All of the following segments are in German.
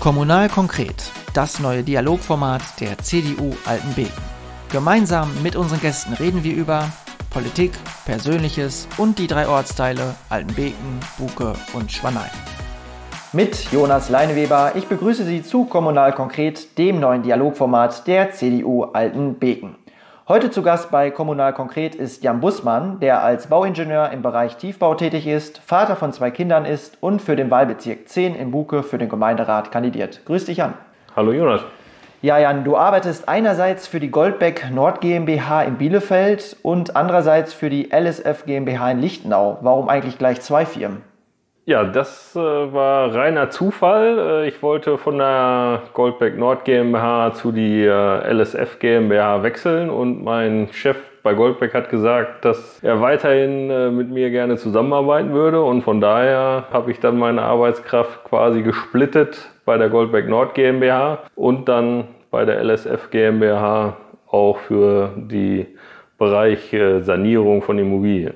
Kommunal konkret, das neue Dialogformat der CDU Altenbeken. Gemeinsam mit unseren Gästen reden wir über Politik, Persönliches und die drei Ortsteile Altenbeken, Buke und Schwanein. Mit Jonas Leineweber, ich begrüße Sie zu Kommunal konkret, dem neuen Dialogformat der CDU Altenbeken. Heute zu Gast bei Kommunal Konkret ist Jan Bussmann, der als Bauingenieur im Bereich Tiefbau tätig ist, Vater von zwei Kindern ist und für den Wahlbezirk 10 in Buke für den Gemeinderat kandidiert. Grüß dich, Jan. Hallo, Jonas. Ja, Jan, du arbeitest einerseits für die Goldbeck Nord GmbH in Bielefeld und andererseits für die LSF GmbH in Lichtenau. Warum eigentlich gleich zwei Firmen? Ja, das äh, war reiner Zufall. Äh, ich wollte von der Goldbeck Nord GmbH zu die äh, LSF GmbH wechseln und mein Chef bei Goldbeck hat gesagt, dass er weiterhin äh, mit mir gerne zusammenarbeiten würde und von daher habe ich dann meine Arbeitskraft quasi gesplittet bei der Goldbeck Nord GmbH und dann bei der LSF GmbH auch für die Bereich äh, Sanierung von Immobilien.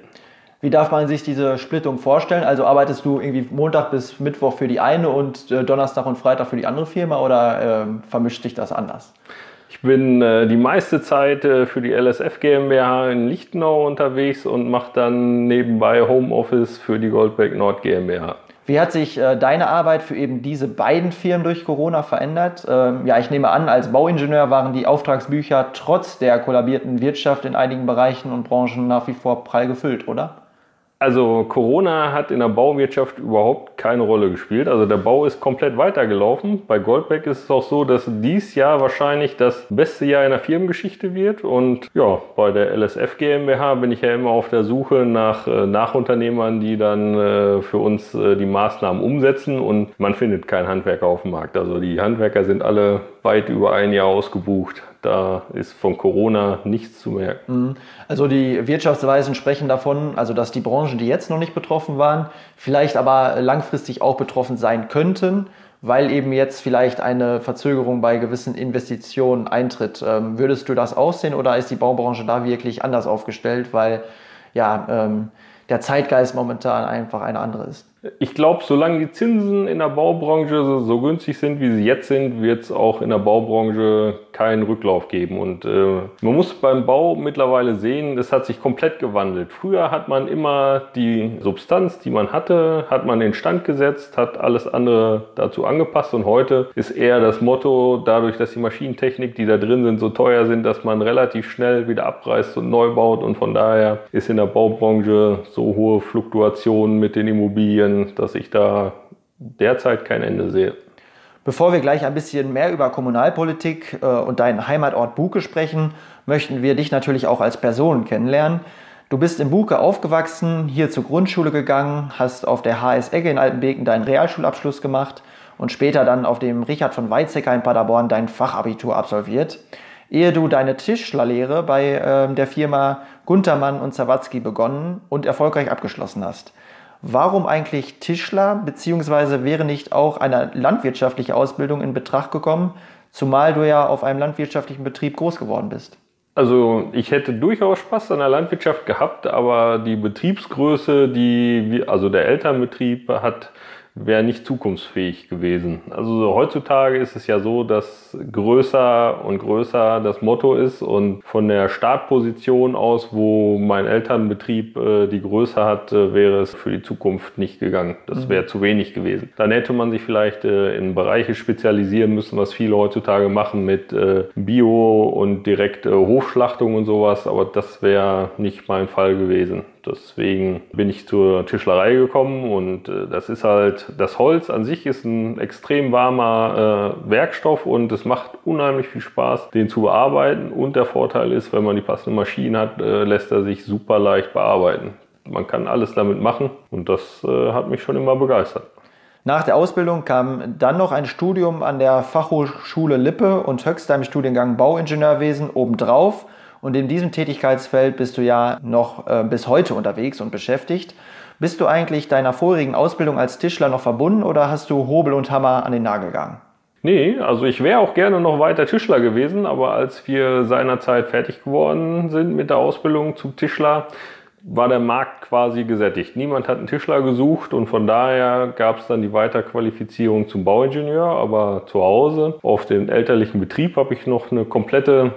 Wie darf man sich diese Splittung vorstellen? Also arbeitest du irgendwie Montag bis Mittwoch für die eine und äh, Donnerstag und Freitag für die andere Firma oder äh, vermischt sich das anders? Ich bin äh, die meiste Zeit äh, für die LSF GmbH in Lichtenau unterwegs und mache dann nebenbei Homeoffice für die Goldbeck Nord GmbH. Wie hat sich äh, deine Arbeit für eben diese beiden Firmen durch Corona verändert? Ähm, ja, ich nehme an, als Bauingenieur waren die Auftragsbücher trotz der kollabierten Wirtschaft in einigen Bereichen und Branchen nach wie vor prall gefüllt, oder? Also Corona hat in der Bauwirtschaft überhaupt keine Rolle gespielt. Also der Bau ist komplett weitergelaufen. Bei Goldbeck ist es auch so, dass dies Jahr wahrscheinlich das beste Jahr in der Firmengeschichte wird. Und ja, bei der LSF GmbH bin ich ja immer auf der Suche nach äh, Nachunternehmern, die dann äh, für uns äh, die Maßnahmen umsetzen. Und man findet keinen Handwerker auf dem Markt. Also die Handwerker sind alle weit über ein Jahr ausgebucht. Da ist von Corona nichts zu merken. Mhm. Also die Wirtschaftsweisen sprechen davon, also dass die Branchen, die jetzt noch nicht betroffen waren, vielleicht aber langfristig auch betroffen sein könnten, weil eben jetzt vielleicht eine Verzögerung bei gewissen Investitionen eintritt. Ähm, würdest du das aussehen oder ist die Baubranche da wirklich anders aufgestellt, weil ja ähm, der Zeitgeist momentan einfach eine andere ist? Ich glaube, solange die Zinsen in der Baubranche so günstig sind, wie sie jetzt sind, wird es auch in der Baubranche keinen Rücklauf geben. Und äh, man muss beim Bau mittlerweile sehen, das hat sich komplett gewandelt. Früher hat man immer die Substanz, die man hatte, hat man in Stand gesetzt, hat alles andere dazu angepasst. Und heute ist eher das Motto, dadurch, dass die Maschinentechnik, die da drin sind, so teuer sind, dass man relativ schnell wieder abreißt und neu baut. Und von daher ist in der Baubranche so hohe Fluktuationen mit den Immobilien dass ich da derzeit kein Ende sehe. Bevor wir gleich ein bisschen mehr über Kommunalpolitik äh, und deinen Heimatort Buke sprechen, möchten wir dich natürlich auch als Person kennenlernen. Du bist in Buke aufgewachsen, hier zur Grundschule gegangen, hast auf der HS Egge in Altenbeken deinen Realschulabschluss gemacht und später dann auf dem Richard von Weizsäcker in Paderborn dein Fachabitur absolviert, ehe du deine Tischlerlehre bei äh, der Firma Guntermann und Zawatzki begonnen und erfolgreich abgeschlossen hast. Warum eigentlich Tischler, beziehungsweise wäre nicht auch eine landwirtschaftliche Ausbildung in Betracht gekommen, zumal du ja auf einem landwirtschaftlichen Betrieb groß geworden bist? Also ich hätte durchaus Spaß an der Landwirtschaft gehabt, aber die Betriebsgröße, die also der Elternbetrieb hat wäre nicht zukunftsfähig gewesen. Also heutzutage ist es ja so, dass größer und größer das Motto ist und von der Startposition aus, wo mein Elternbetrieb äh, die Größe hat, äh, wäre es für die Zukunft nicht gegangen. Das mhm. wäre zu wenig gewesen. Dann hätte man sich vielleicht äh, in Bereiche spezialisieren müssen, was viele heutzutage machen mit äh, Bio und direkte Hofschlachtung und sowas, aber das wäre nicht mein Fall gewesen. Deswegen bin ich zur Tischlerei gekommen und äh, das ist halt, das Holz an sich ist ein extrem warmer äh, Werkstoff und es macht unheimlich viel Spaß, den zu bearbeiten. Und der Vorteil ist, wenn man die passende Maschine hat, äh, lässt er sich super leicht bearbeiten. Man kann alles damit machen und das äh, hat mich schon immer begeistert. Nach der Ausbildung kam dann noch ein Studium an der Fachhochschule Lippe und Höxter im Studiengang Bauingenieurwesen obendrauf. Und in diesem Tätigkeitsfeld bist du ja noch äh, bis heute unterwegs und beschäftigt. Bist du eigentlich deiner vorigen Ausbildung als Tischler noch verbunden oder hast du Hobel und Hammer an den Nagel gegangen? Nee, also ich wäre auch gerne noch weiter Tischler gewesen, aber als wir seinerzeit fertig geworden sind mit der Ausbildung zum Tischler, war der Markt quasi gesättigt. Niemand hat einen Tischler gesucht und von daher gab es dann die Weiterqualifizierung zum Bauingenieur. Aber zu Hause auf dem elterlichen Betrieb habe ich noch eine komplette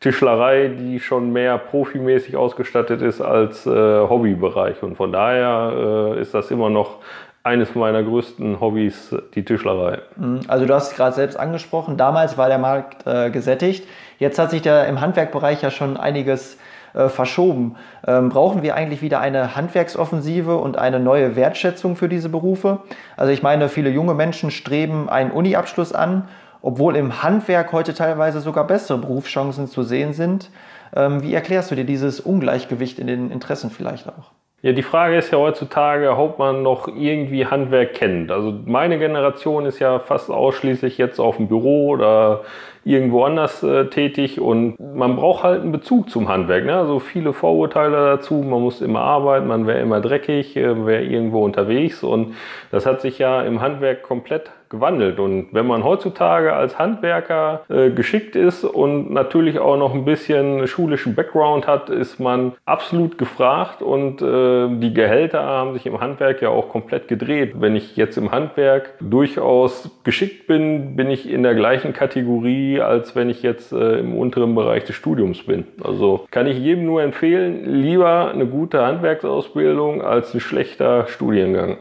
Tischlerei, die schon mehr profimäßig ausgestattet ist als äh, Hobbybereich. Und von daher äh, ist das immer noch eines meiner größten Hobbys, die Tischlerei. Mhm. Also du hast es gerade selbst angesprochen, damals war der Markt äh, gesättigt. Jetzt hat sich da im Handwerkbereich ja schon einiges äh, verschoben. Ähm, brauchen wir eigentlich wieder eine Handwerksoffensive und eine neue Wertschätzung für diese Berufe? Also ich meine, viele junge Menschen streben einen Uni-Abschluss an, obwohl im Handwerk heute teilweise sogar bessere Berufschancen zu sehen sind. Ähm, wie erklärst du dir dieses Ungleichgewicht in den Interessen vielleicht auch? Ja, die Frage ist ja heutzutage, ob man noch irgendwie Handwerk kennt. Also meine Generation ist ja fast ausschließlich jetzt auf dem Büro oder irgendwo anders äh, tätig und man braucht halt einen Bezug zum Handwerk. Ne? Also viele Vorurteile dazu, man muss immer arbeiten, man wäre immer dreckig, äh, wäre irgendwo unterwegs und das hat sich ja im Handwerk komplett gewandelt. Und wenn man heutzutage als Handwerker äh, geschickt ist und natürlich auch noch ein bisschen schulischen Background hat, ist man absolut gefragt und äh, die Gehälter haben sich im Handwerk ja auch komplett gedreht. Wenn ich jetzt im Handwerk durchaus geschickt bin, bin ich in der gleichen Kategorie, als wenn ich jetzt äh, im unteren Bereich des Studiums bin. Also kann ich jedem nur empfehlen, lieber eine gute Handwerksausbildung als ein schlechter Studiengang.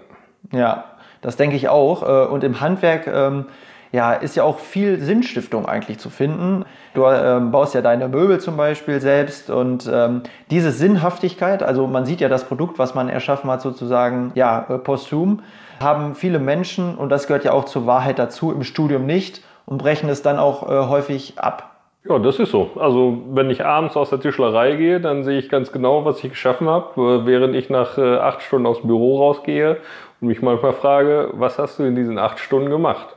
Ja, das denke ich auch. Äh, und im Handwerk ähm, ja, ist ja auch viel Sinnstiftung eigentlich zu finden. Du ähm, baust ja deine Möbel zum Beispiel selbst und ähm, diese Sinnhaftigkeit, also man sieht ja das Produkt, was man erschaffen hat, sozusagen, ja, äh, posthum, haben viele Menschen, und das gehört ja auch zur Wahrheit dazu, im Studium nicht und brechen es dann auch äh, häufig ab. Ja, das ist so. Also wenn ich abends aus der Tischlerei gehe, dann sehe ich ganz genau, was ich geschaffen habe, äh, während ich nach äh, acht Stunden aus dem Büro rausgehe und mich manchmal frage, was hast du in diesen acht Stunden gemacht?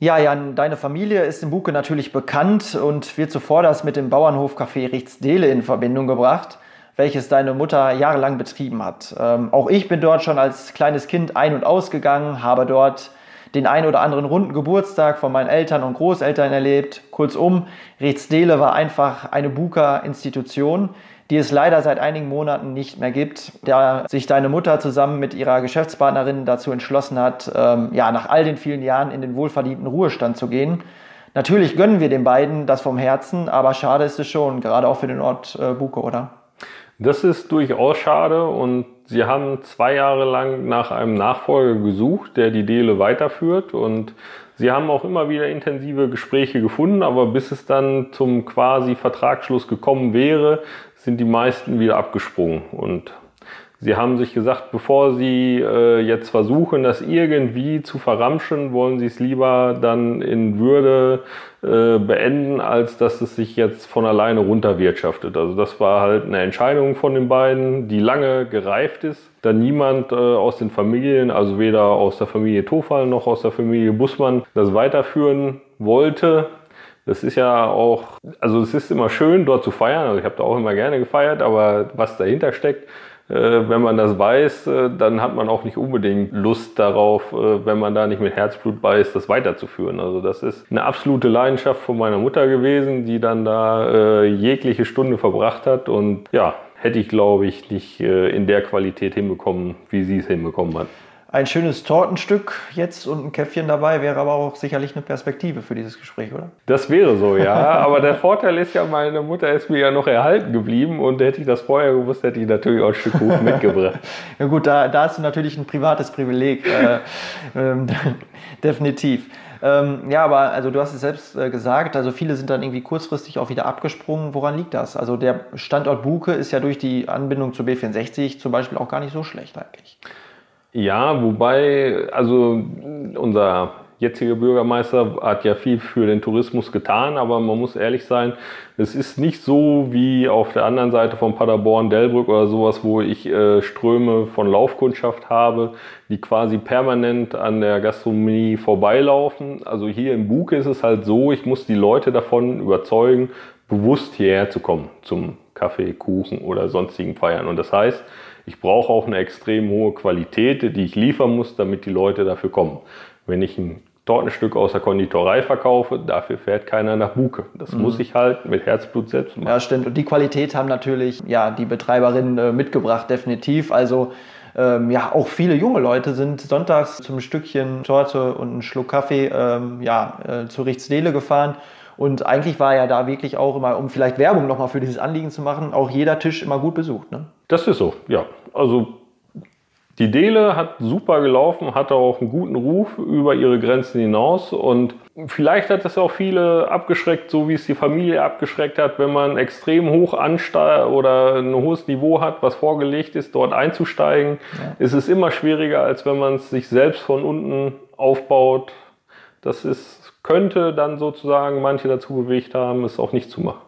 Ja, Jan, deine Familie ist im Buke natürlich bekannt und wird zuvor das mit dem Bauernhofcafé Richtsdele in Verbindung gebracht, welches deine Mutter jahrelang betrieben hat. Ähm, auch ich bin dort schon als kleines Kind ein- und ausgegangen, habe dort den ein oder anderen runden Geburtstag von meinen Eltern und Großeltern erlebt. Kurzum, Richtsdele war einfach eine Buka-Institution, die es leider seit einigen Monaten nicht mehr gibt, da sich deine Mutter zusammen mit ihrer Geschäftspartnerin dazu entschlossen hat, ähm, ja, nach all den vielen Jahren in den wohlverdienten Ruhestand zu gehen. Natürlich gönnen wir den beiden das vom Herzen, aber schade ist es schon, gerade auch für den Ort äh, Buke, oder? Das ist durchaus schade und sie haben zwei Jahre lang nach einem Nachfolger gesucht, der die Dele weiterführt und sie haben auch immer wieder intensive Gespräche gefunden, aber bis es dann zum quasi Vertragsschluss gekommen wäre, sind die meisten wieder abgesprungen. Und sie haben sich gesagt, bevor sie äh, jetzt versuchen, das irgendwie zu verramschen, wollen sie es lieber dann in Würde äh, beenden, als dass es sich jetzt von alleine runterwirtschaftet. Also das war halt eine Entscheidung von den beiden, die lange gereift ist. Da niemand äh, aus den Familien, also weder aus der Familie Tofal noch aus der Familie Bussmann, das weiterführen wollte, das ist ja auch, also es ist immer schön, dort zu feiern. Also ich habe da auch immer gerne gefeiert, aber was dahinter steckt, äh, wenn man das weiß, äh, dann hat man auch nicht unbedingt Lust darauf, äh, wenn man da nicht mit Herzblut bei ist, das weiterzuführen. Also das ist eine absolute Leidenschaft von meiner Mutter gewesen, die dann da jegliche Stunde verbracht hat und ja, hätte ich glaube ich nicht in der Qualität hinbekommen, wie sie es hinbekommen hat ein schönes Tortenstück jetzt und ein Käffchen dabei wäre aber auch sicherlich eine Perspektive für dieses Gespräch, oder? Das wäre so, ja. aber der Vorteil ist ja, meine Mutter ist mir ja noch erhalten geblieben und hätte ich das vorher gewusst, hätte ich natürlich auch ein Stück Kuchen mitgebracht. ja gut, da, da hast du natürlich ein privates Privileg. Äh, ähm, definitiv. Ähm, ja, aber also du hast es selbst äh, gesagt, also viele sind dann irgendwie kurzfristig auch wieder abgesprungen. Woran liegt das? Also der Standort Buke ist ja durch die Anbindung zu B64 zum Beispiel auch gar nicht so schlecht eigentlich. Ja, wobei, also unser jetziger Bürgermeister hat ja viel für den Tourismus getan, aber man muss ehrlich sein, es ist nicht so wie auf der anderen Seite von Paderborn, Delbrück oder sowas, wo ich äh, Ströme von Laufkundschaft habe, die quasi permanent an der Gastronomie vorbeilaufen. Also hier im Buke ist es halt so, ich muss die Leute davon überzeugen, bewusst hierher zu kommen zum Kaffee, Kuchen oder sonstigen Feiern. Und das heißt, ich brauche auch eine extrem hohe Qualität, die ich liefern muss, damit die Leute dafür kommen. Wenn ich ein Tortenstück aus der Konditorei verkaufe, dafür fährt keiner nach Buke. Das mhm. muss ich halt mit Herzblut selbst machen. Ja, stimmt. Und die Qualität haben natürlich ja, die Betreiberinnen äh, mitgebracht, definitiv. Also ähm, ja, auch viele junge Leute sind sonntags zum Stückchen Torte und einen Schluck Kaffee ähm, ja, äh, zu Richtsdele gefahren. Und eigentlich war ja da wirklich auch immer, um vielleicht Werbung nochmal für dieses Anliegen zu machen, auch jeder Tisch immer gut besucht. Ne? Das ist so, ja. Also die Dele hat super gelaufen, hatte auch einen guten Ruf über ihre Grenzen hinaus und vielleicht hat es auch viele abgeschreckt, so wie es die Familie abgeschreckt hat, wenn man extrem hoch ansteigt oder ein hohes Niveau hat, was vorgelegt ist, dort einzusteigen, ja. ist es immer schwieriger, als wenn man es sich selbst von unten aufbaut. Das ist, könnte dann sozusagen manche dazu bewegt haben, es auch nicht zu machen.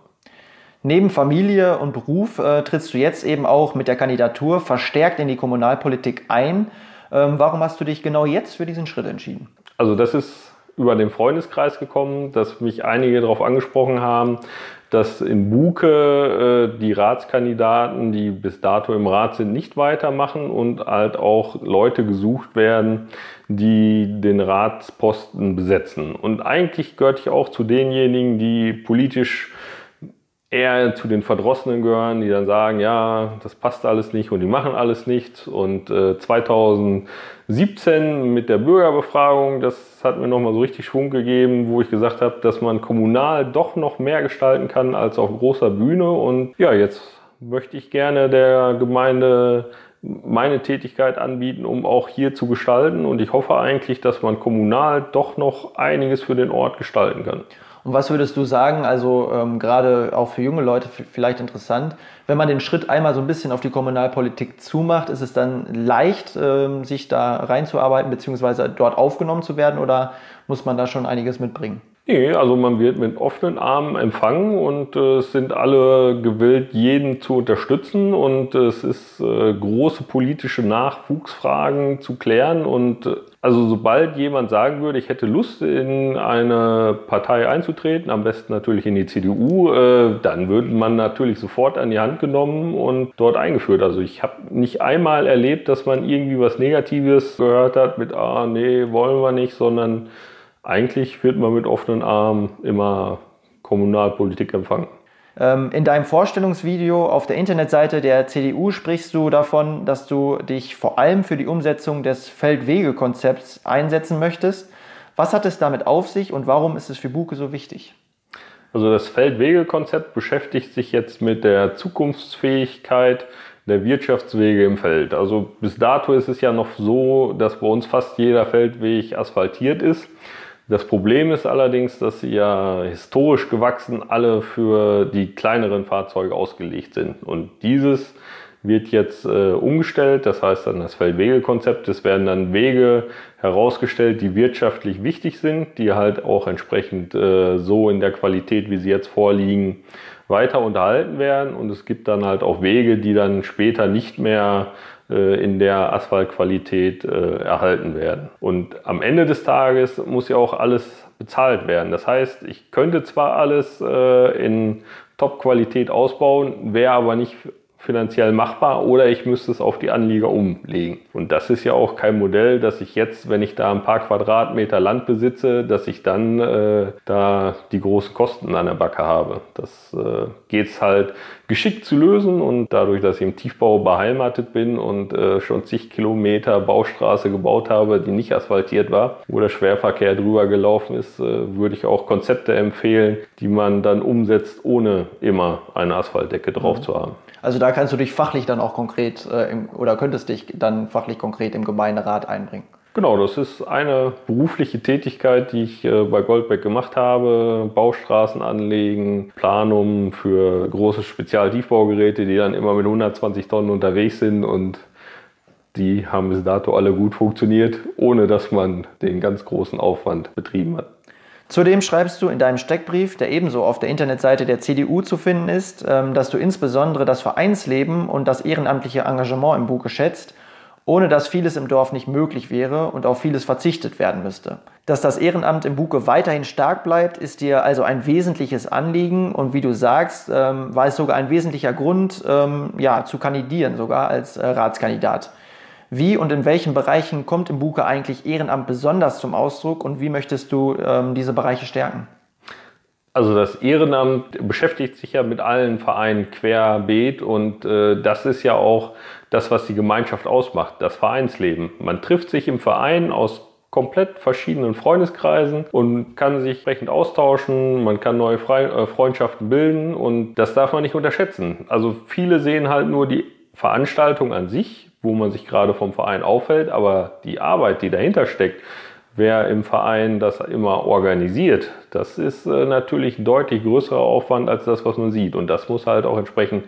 Neben Familie und Beruf äh, trittst du jetzt eben auch mit der Kandidatur verstärkt in die Kommunalpolitik ein. Ähm, warum hast du dich genau jetzt für diesen Schritt entschieden? Also das ist über den Freundeskreis gekommen, dass mich einige darauf angesprochen haben, dass in Buke äh, die Ratskandidaten, die bis dato im Rat sind, nicht weitermachen und halt auch Leute gesucht werden, die den Ratsposten besetzen. Und eigentlich gehörte ich auch zu denjenigen, die politisch eher zu den Verdrossenen gehören, die dann sagen, ja, das passt alles nicht und die machen alles nicht. Und äh, 2017 mit der Bürgerbefragung, das hat mir nochmal so richtig Schwung gegeben, wo ich gesagt habe, dass man kommunal doch noch mehr gestalten kann als auf großer Bühne. Und ja, jetzt möchte ich gerne der Gemeinde meine Tätigkeit anbieten, um auch hier zu gestalten. Und ich hoffe eigentlich, dass man kommunal doch noch einiges für den Ort gestalten kann. Und was würdest du sagen, also ähm, gerade auch für junge Leute vielleicht interessant, wenn man den Schritt einmal so ein bisschen auf die Kommunalpolitik zumacht, ist es dann leicht, ähm, sich da reinzuarbeiten bzw. dort aufgenommen zu werden oder muss man da schon einiges mitbringen? Nee, also man wird mit offenen Armen empfangen und äh, es sind alle gewillt, jeden zu unterstützen und äh, es ist äh, große politische Nachwuchsfragen zu klären und äh, also sobald jemand sagen würde, ich hätte Lust in eine Partei einzutreten, am besten natürlich in die CDU, äh, dann würde man natürlich sofort an die Hand genommen und dort eingeführt. Also ich habe nicht einmal erlebt, dass man irgendwie was Negatives gehört hat mit, ah nee, wollen wir nicht, sondern eigentlich wird man mit offenen Armen immer Kommunalpolitik empfangen. Ähm, in deinem Vorstellungsvideo auf der Internetseite der CDU sprichst du davon, dass du dich vor allem für die Umsetzung des Feldwegekonzepts einsetzen möchtest. Was hat es damit auf sich und warum ist es für Buke so wichtig? Also das Feldwegekonzept beschäftigt sich jetzt mit der Zukunftsfähigkeit der Wirtschaftswege im Feld. Also bis dato ist es ja noch so, dass bei uns fast jeder Feldweg asphaltiert ist. Das Problem ist allerdings, dass sie ja historisch gewachsen alle für die kleineren Fahrzeuge ausgelegt sind. Und dieses wird jetzt äh, umgestellt, das heißt dann das Feldwegekonzept. Es werden dann Wege herausgestellt, die wirtschaftlich wichtig sind, die halt auch entsprechend äh, so in der Qualität, wie sie jetzt vorliegen, weiter unterhalten werden. Und es gibt dann halt auch Wege, die dann später nicht mehr in der Asphaltqualität äh, erhalten werden. Und am Ende des Tages muss ja auch alles bezahlt werden. Das heißt, ich könnte zwar alles äh, in Top-Qualität ausbauen, wäre aber nicht finanziell machbar oder ich müsste es auf die Anlieger umlegen. Und das ist ja auch kein Modell, dass ich jetzt, wenn ich da ein paar Quadratmeter Land besitze, dass ich dann äh, da die großen Kosten an der Backe habe. Das äh, geht halt geschickt zu lösen und dadurch, dass ich im Tiefbau beheimatet bin und äh, schon zig Kilometer Baustraße gebaut habe, die nicht asphaltiert war, wo der Schwerverkehr drüber gelaufen ist, äh, würde ich auch Konzepte empfehlen, die man dann umsetzt, ohne immer eine Asphaltdecke drauf mhm. zu haben. Also da kannst du dich fachlich dann auch konkret äh, im, oder könntest dich dann fachlich konkret im Gemeinderat einbringen. Genau, das ist eine berufliche Tätigkeit, die ich äh, bei Goldbeck gemacht habe. Baustraßen anlegen, Planung für große Spezialtiefbaugeräte, die dann immer mit 120 Tonnen unterwegs sind und die haben bis dato alle gut funktioniert, ohne dass man den ganz großen Aufwand betrieben hat. Zudem schreibst du in deinem Steckbrief, der ebenso auf der Internetseite der CDU zu finden ist, ähm, dass du insbesondere das Vereinsleben und das ehrenamtliche Engagement im Buche schätzt, ohne dass vieles im Dorf nicht möglich wäre und auf vieles verzichtet werden müsste. Dass das Ehrenamt im Buke weiterhin stark bleibt, ist dir also ein wesentliches Anliegen und wie du sagst, ähm, war es sogar ein wesentlicher Grund, ähm, ja, zu kandidieren, sogar als äh, Ratskandidat. Wie und in welchen Bereichen kommt im Buke eigentlich Ehrenamt besonders zum Ausdruck und wie möchtest du ähm, diese Bereiche stärken? Also das Ehrenamt beschäftigt sich ja mit allen Vereinen querbeet und äh, das ist ja auch das, was die Gemeinschaft ausmacht, das Vereinsleben. Man trifft sich im Verein aus komplett verschiedenen Freundeskreisen und kann sich entsprechend austauschen, man kann neue äh, Freundschaften bilden und das darf man nicht unterschätzen. Also viele sehen halt nur die Veranstaltung an sich, wo man sich gerade vom Verein aufhält, aber die Arbeit, die dahinter steckt, wer im Verein das immer organisiert, das ist äh, natürlich deutlich größerer Aufwand als das, was man sieht. Und das muss halt auch entsprechend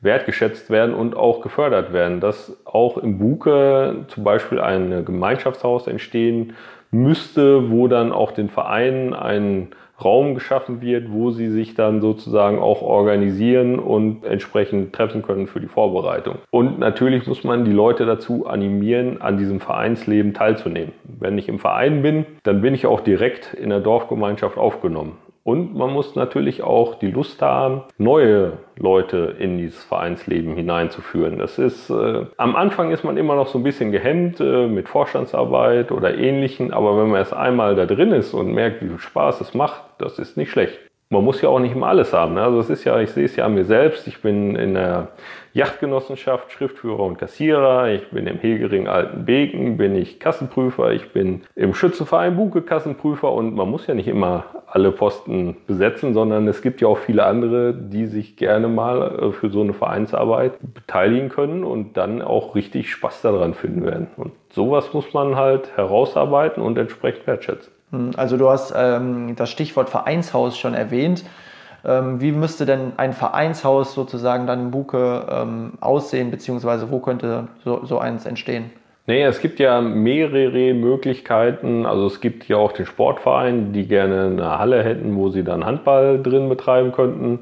wertgeschätzt werden und auch gefördert werden, dass auch im Buke zum Beispiel ein Gemeinschaftshaus entstehen müsste, wo dann auch den Vereinen ein Raum geschaffen wird, wo sie sich dann sozusagen auch organisieren und entsprechend treffen können für die Vorbereitung. Und natürlich muss man die Leute dazu animieren, an diesem Vereinsleben teilzunehmen. Wenn ich im Verein bin, dann bin ich auch direkt in der Dorfgemeinschaft aufgenommen. Und man muss natürlich auch die Lust haben, neue Leute in dieses Vereinsleben hineinzuführen. Das ist, äh, am Anfang ist man immer noch so ein bisschen gehemmt äh, mit Vorstandsarbeit oder ähnlichen, aber wenn man erst einmal da drin ist und merkt, wie viel Spaß es macht, das ist nicht schlecht man muss ja auch nicht immer alles haben. Ne? Also es ist ja, ich sehe es ja an mir selbst. Ich bin in der Yachtgenossenschaft Schriftführer und Kassierer. Ich bin im Hegering Altenbeken, bin ich Kassenprüfer. Ich bin im Schützenverein Buke Kassenprüfer und man muss ja nicht immer alle Posten besetzen, sondern es gibt ja auch viele andere, die sich gerne mal äh, für so eine Vereinsarbeit beteiligen können und dann auch richtig Spaß daran finden werden. Und sowas muss man halt herausarbeiten und entsprechend wertschätzen. Hm, also du hast ähm, das Stichwort Vereinshaus schon erwähnt. Ähm, wie müsste denn ein Vereinshaus sozusagen dann im Buke ähm, aussehen, beziehungsweise wo könnte so, so eins entstehen? Nee, es gibt ja mehrere Möglichkeiten. Also es gibt ja auch den Sportverein, die gerne eine Halle hätten, wo sie dann Handball drin betreiben könnten.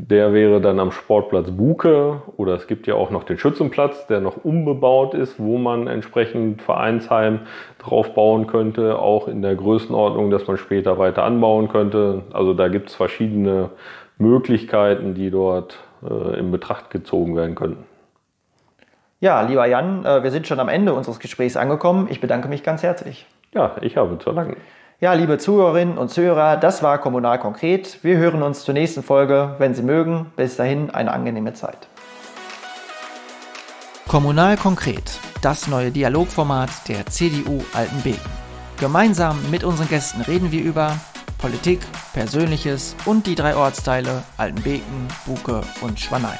Der wäre dann am Sportplatz Buke oder es gibt ja auch noch den Schützenplatz, der noch umbebaut ist, wo man entsprechend Vereinsheim drauf bauen könnte, auch in der Größenordnung, dass man später weiter anbauen könnte. Also da gibt es verschiedene Möglichkeiten, die dort äh, in Betracht gezogen werden könnten. Ja, lieber Jan, äh, wir sind schon am Ende unseres Gesprächs angekommen. Ich bedanke mich ganz herzlich. Ja, ich habe zu danken. Ja, liebe Zuhörerinnen und Zuhörer, das war Kommunal konkret. Wir hören uns zur nächsten Folge, wenn Sie mögen. Bis dahin eine angenehme Zeit. Kommunal konkret, das neue Dialogformat der CDU Altenbeken. Gemeinsam mit unseren Gästen reden wir über Politik, Persönliches und die drei Ortsteile Altenbeken, Buke und Schwanein.